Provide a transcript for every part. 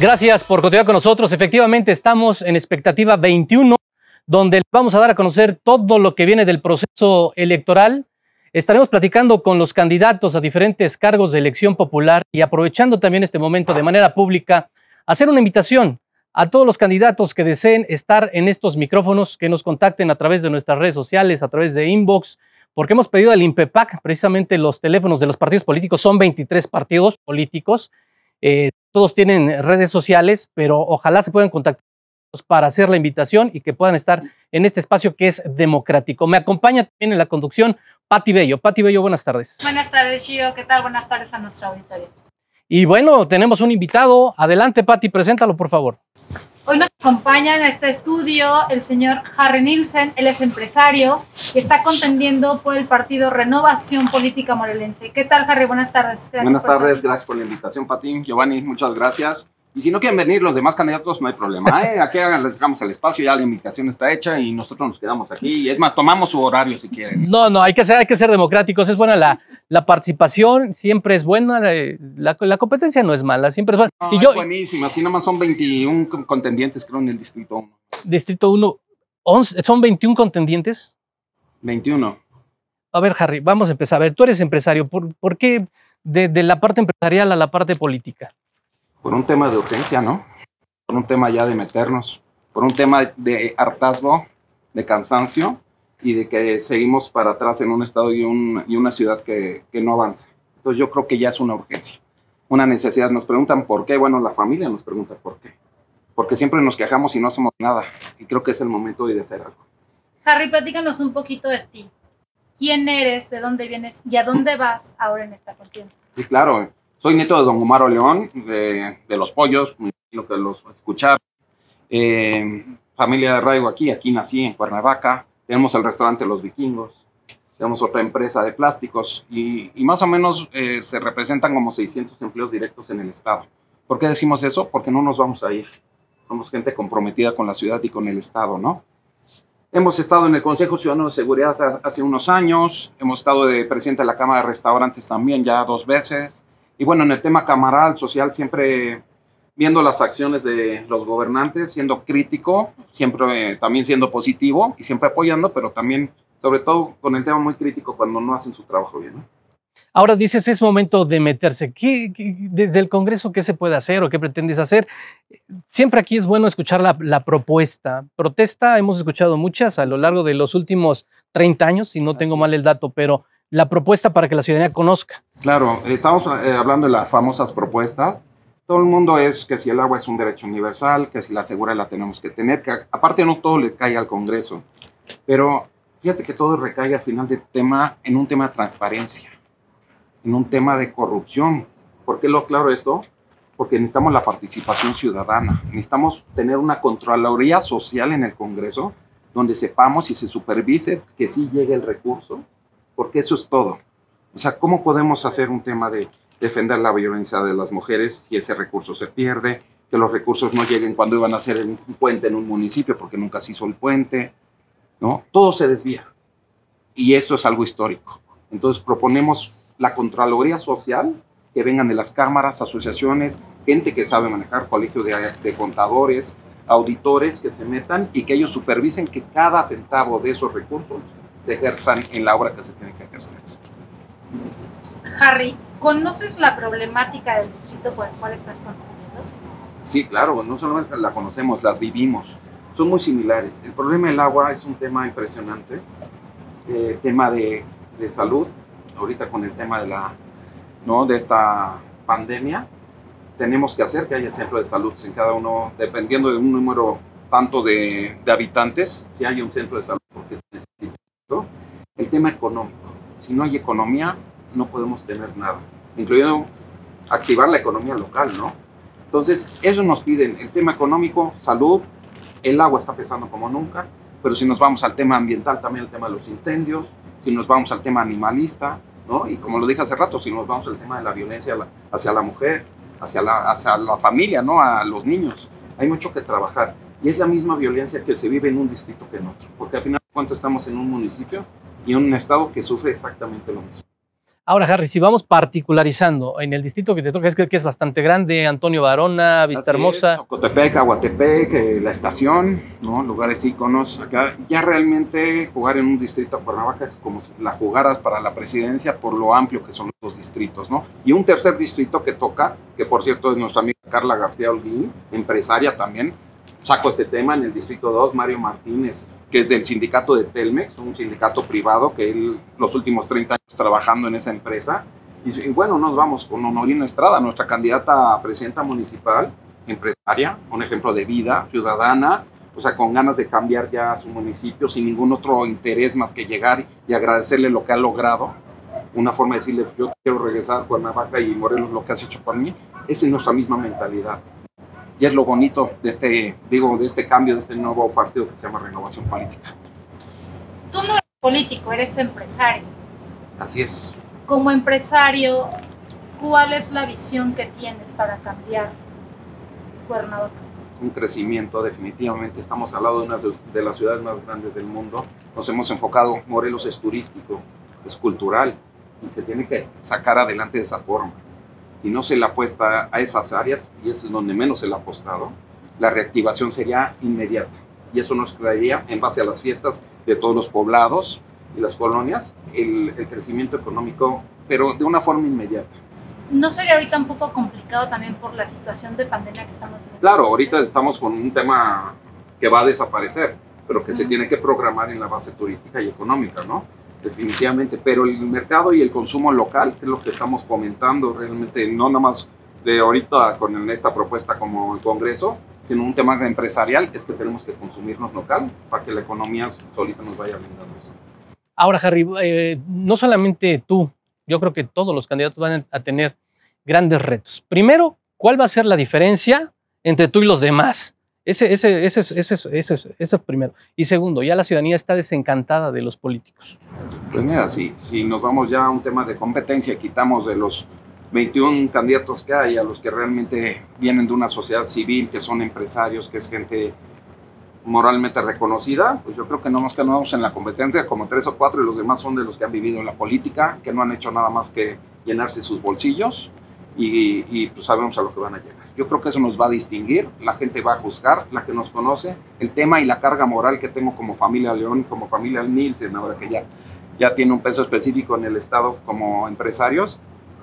Gracias por continuar con nosotros. Efectivamente, estamos en expectativa 21, donde vamos a dar a conocer todo lo que viene del proceso electoral. Estaremos platicando con los candidatos a diferentes cargos de elección popular y aprovechando también este momento de manera pública, hacer una invitación a todos los candidatos que deseen estar en estos micrófonos, que nos contacten a través de nuestras redes sociales, a través de inbox, porque hemos pedido al INPEPAC precisamente los teléfonos de los partidos políticos, son 23 partidos políticos, eh, todos tienen redes sociales, pero ojalá se puedan contactar para hacer la invitación y que puedan estar en este espacio que es democrático. Me acompaña también en la conducción Pati Bello. Pati Bello, buenas tardes. Buenas tardes, Chio. ¿Qué tal? Buenas tardes a nuestra auditorio. Y bueno, tenemos un invitado. Adelante, Pati, preséntalo, por favor. Hoy nos acompaña en este estudio el señor Harry Nielsen. Él es empresario y está contendiendo por el partido Renovación Política Morelense. ¿Qué tal, Harry? Buenas tardes. Gracias Buenas tardes, gracias por la invitación, Pati. Giovanni, muchas gracias. Y si no quieren venir los demás candidatos, no hay problema. ¿eh? Aquí les dejamos el espacio, ya la invitación está hecha y nosotros nos quedamos aquí. Y es más, tomamos su horario si quieren. No, no, hay que ser, hay que ser democráticos. Es buena la, la participación, siempre es buena. La, la, competencia no es mala, siempre es buena. y yo, es buenísima. Así nomás son 21 contendientes, creo, en el Distrito 1. Distrito 1, 11, ¿son 21 contendientes? 21. A ver, Harry, vamos a empezar. A ver, tú eres empresario. ¿Por, por qué de, de la parte empresarial a la parte política? Por un tema de urgencia, ¿no? Por un tema ya de meternos, por un tema de hartazgo, de cansancio y de que seguimos para atrás en un estado y, y una ciudad que, que, no avanza. Entonces yo creo que ya es una urgencia, una necesidad. Nos preguntan por qué, bueno, la familia nos pregunta por qué. Porque siempre nos quejamos y no hacemos nada. Y creo que es el momento de hacer algo. Harry, platícanos un poquito de ti. ¿Quién eres? ¿De dónde vienes? ¿Y a dónde vas ahora en esta contienda? Sí, claro. Soy nieto de don Omar León, de, Los Pollos, me imagino que los escuchar. Eh, familia de arraigo aquí, aquí nací en Cuernavaca. Tenemos el restaurante Los Vikingos. Tenemos otra empresa de plásticos y, y más o menos eh, se representan como 600 empleos directos en el estado. ¿Por qué decimos eso? Porque no nos vamos a ir. Somos gente comprometida con la ciudad y con el estado, ¿no? Hemos estado en el Consejo Ciudadano de Seguridad hace unos años, hemos estado de presidente de la Cámara de Restaurantes también ya dos veces, y bueno, en el tema camaral, social, siempre viendo las acciones de los gobernantes, siendo crítico, siempre eh, también siendo positivo y siempre apoyando, pero también, sobre todo, con el tema muy crítico cuando no hacen su trabajo bien. Ahora dices, es momento de meterse. ¿Qué, desde el Congreso, qué se puede hacer o qué pretendes hacer? Siempre aquí es bueno escuchar la, la, propuesta. Protesta, hemos escuchado muchas a lo largo de los últimos 30 años, si no tengo mal el dato, pero la propuesta para que la ciudadanía conozca. Claro, estamos eh, hablando de las famosas propuestas. Todo el mundo es que si el agua es un derecho universal, que si la segura la tenemos que tener, que aparte no todo le cae al Congreso, pero fíjate que todo recae al final de tema, en un tema de transparencia, en un tema de corrupción. ¿Por qué lo aclaro esto? Porque necesitamos la participación ciudadana, necesitamos tener una Contraloría Social en el Congreso donde sepamos y se supervise que sí llegue el recurso porque eso es todo. O sea, ¿cómo podemos hacer un tema de defender la violencia de las mujeres si ese recurso se pierde? Que los recursos no lleguen cuando iban a hacer un puente en un municipio porque nunca se hizo el puente, ¿no? Todo se desvía. Y eso es algo histórico. Entonces proponemos la Contraloría Social, que vengan de las cámaras, asociaciones, gente que sabe manejar, colegio de contadores, auditores que se metan y que ellos supervisen que cada centavo de esos recursos se ejerzan en la obra que se tiene que ejercer. Harry, ¿conoces la problemática del distrito por el cual estás contendiendo? Sí, claro, no solamente la conocemos, las vivimos. Son muy similares. El problema del agua es un tema impresionante, eh, tema de, de, salud, ahorita con el tema de, la, ¿no? de esta pandemia, tenemos que hacer que haya centros de salud en cada uno, dependiendo de un número tanto de, de habitantes, que haya un centro de salud el tema económico. Si no hay economía, no podemos tener nada, incluyendo activar la economía local, ¿no? Entonces, eso nos piden, el tema económico, salud, el agua está pesando como nunca, pero si nos vamos al tema ambiental, también el tema de los incendios, si nos vamos al tema animalista, ¿no? Y como lo dije hace rato, si nos vamos al tema de la violencia hacia la mujer, hacia la, hacia la familia, ¿no? A los niños, hay mucho que trabajar. Y es la misma violencia que se vive en un distrito que en otro, porque al final de estamos en un municipio y un estado que sufre exactamente lo mismo. Ahora, Harry, si vamos particularizando en el distrito que te toca, es que, es bastante grande, Antonio Barona, Vista Hermosa. Cotepec, Aguatepec, eh, la estación, ¿no? lugares íconos. Acá ya realmente jugar en un distrito a Cuernavaca es como si la jugaras para la presidencia por lo amplio que son los distritos. ¿no? Y un tercer distrito que toca, que por cierto es nuestra amiga Carla García Holguín, empresaria también, saco este tema en el distrito 2, Mario Martínez, que es del sindicato de Telmex, un sindicato privado que él los últimos 30 años trabajando en esa empresa. Y, bueno, nos vamos con Honorina Estrada, nuestra candidata a presidenta municipal, empresaria, un ejemplo de vida ciudadana, o sea, con ganas de cambiar ya su municipio sin ningún otro interés más que llegar y agradecerle lo que ha logrado. Una forma de decirle, yo quiero regresar a Cuernavaca y Morelos lo que has hecho por mí. Es nuestra misma mentalidad. Y es lo bonito de este, digo, de este cambio, de este nuevo partido que se llama Renovación Política. Tú no eres político, eres empresario. Así es. Como empresario, ¿cuál es la visión que tienes para cambiar Cuernavaca? Un crecimiento, definitivamente. Estamos al lado de una de las ciudades más grandes del mundo. Nos hemos enfocado, Morelos es turístico, es cultural, y se tiene que sacar adelante de esa forma si no se le apuesta a esas áreas, y es donde menos se le ha apostado, la reactivación sería inmediata. Y eso nos traería, en base a las fiestas de todos los poblados y las colonias, el, crecimiento económico, pero de una forma inmediata. ¿No sería ahorita un poco complicado también por la situación de pandemia que estamos viviendo? Claro, ahorita estamos con un tema que va a desaparecer, pero que se tiene que programar en la base turística y económica, ¿no? Definitivamente, pero el mercado y el consumo local, que es lo que estamos fomentando realmente, no nada más de ahorita con esta propuesta como el Congreso, sino un tema empresarial, es que tenemos que consumirnos local para que la economía solita nos vaya brindando eso. Ahora, Harry, eh, no solamente tú, yo creo que todos los candidatos van a tener grandes retos. Primero, ¿cuál va a ser la diferencia entre tú y los demás? Ese, ese, ese, ese, ese, ese primero. Y segundo, ya la ciudadanía está desencantada de los políticos. Pues mira, si, si nos vamos ya a un tema de competencia, quitamos de los 21 candidatos que hay a los que realmente vienen de una sociedad civil, que son empresarios, que es gente moralmente reconocida, pues yo creo que no nos quedamos en la competencia como tres o cuatro y los demás son de los que han vivido en la política, que no han hecho nada más que llenarse sus bolsillos y pues sabemos a lo que van a llegar. Yo creo que eso nos va a distinguir, la gente va a juzgar, la que nos conoce, el tema y la carga moral que tengo como familia León, como familia Nielsen, ahora que ya, ya tiene un peso específico en el Estado como empresarios,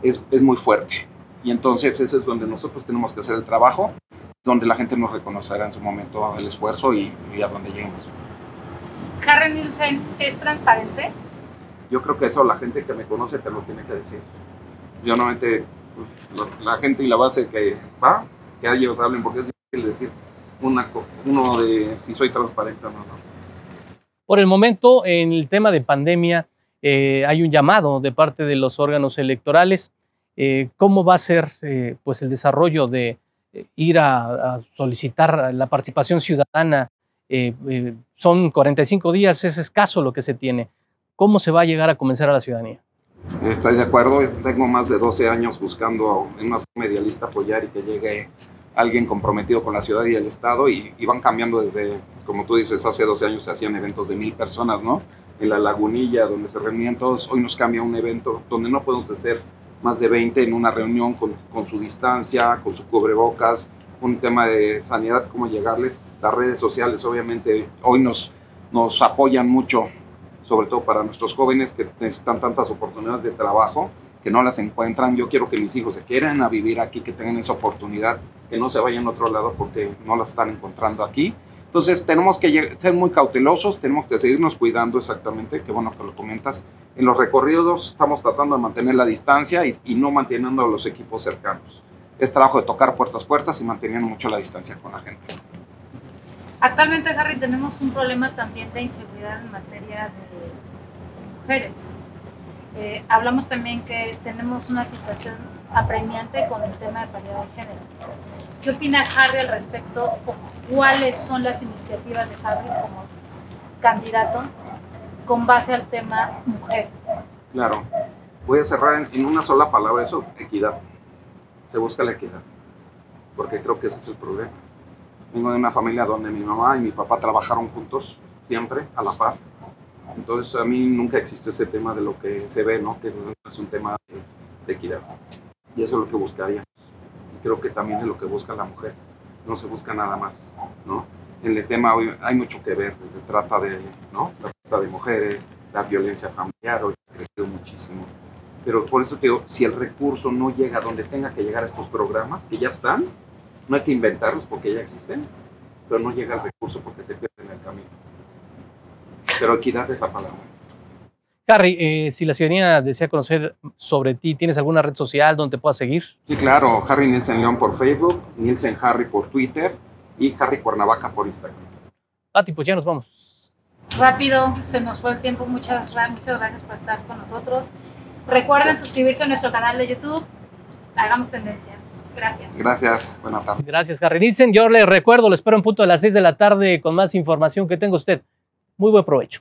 es, es muy fuerte. Y entonces ese es donde nosotros tenemos que hacer el trabajo, donde la gente nos reconocerá en su momento el esfuerzo y, y a donde lleguemos. ¿Harry Nielsen es transparente? Yo creo que eso la gente que me conoce te lo tiene que decir. Yo normalmente pues, la, gente y la base que va, que ellos hablen, porque es difícil decir una, uno de si soy transparente o no. Por el momento, en el tema de pandemia, eh, hay un llamado de parte de los órganos electorales. Eh, ¿Cómo va a ser eh, pues el desarrollo de ir a, a, solicitar la participación ciudadana? son 45 días, es escaso lo que se tiene. ¿Cómo se va a llegar a convencer a la ciudadanía? Estoy de acuerdo, tengo más de 12 años buscando en una forma idealista apoyar y que llegue alguien comprometido con la ciudad y el Estado y, van cambiando desde, como tú dices, hace 12 años se hacían eventos de mil personas, ¿no? En la lagunilla donde se reunían todos, hoy nos cambia un evento donde no podemos hacer más de 20 en una reunión con, con su distancia, con su cubrebocas, un tema de sanidad, cómo llegarles. Las redes sociales obviamente hoy nos, nos apoyan mucho sobre todo para nuestros jóvenes que necesitan tantas oportunidades de trabajo que no las encuentran. Yo quiero que mis hijos se quieran a vivir aquí, que tengan esa oportunidad, que no se vayan a otro lado porque no las están encontrando aquí. Entonces tenemos que ser muy cautelosos, tenemos que seguirnos cuidando exactamente, que bueno que lo comentas. En los recorridos estamos tratando de mantener la distancia y, y no manteniendo a los equipos cercanos. Es trabajo de tocar puertas puertas y manteniendo mucho la distancia con la gente. Actualmente, Harry, tenemos un problema también de inseguridad en materia de mujeres. Eh, hablamos también que tenemos una situación apremiante con el tema de paridad de género. ¿Qué opina Harry al respecto? ¿Cuáles son las iniciativas de Harry como candidato con base al tema mujeres? Claro. Voy a cerrar en una sola palabra eso, equidad. Se busca la equidad, porque creo que ese es el problema Vengo de una familia donde mi mamá y mi papá trabajaron juntos, siempre, a la par. Entonces a mí nunca existe ese tema de lo que se ve, ¿no? Que es un tema de, de equidad. Y eso es lo que buscaríamos. Y creo que también es lo que busca la mujer. No se busca nada más, ¿no? En el tema hoy hay mucho que ver, desde trata de, ¿no? La trata de mujeres, la violencia familiar, hoy ha crecido muchísimo. Pero por eso te digo, si el recurso no llega a donde tenga que llegar a estos programas, que ya están, no hay que inventarlos porque ya existen, pero no llega el recurso porque se pierde en el camino. Pero equidad es la palabra. Harry, eh, si la ciudadanía desea conocer sobre ti, ¿tienes alguna red social donde te puedas seguir? Sí, claro, Harry Nielsen León por Facebook, Nielsen Harry por Twitter y Harry Cuernavaca por Instagram. Pati, pues ya nos vamos. Rápido, se nos fue el tiempo. Muchas, muchas gracias por estar con nosotros. Recuerden suscribirse a nuestro canal de YouTube. Hagamos tendencia. Gracias. Gracias, buena tarde. Gracias, Harry Nielsen. Yo le recuerdo, lo espero en punto de las 6 de la tarde con más información que tenga usted. Muy buen provecho.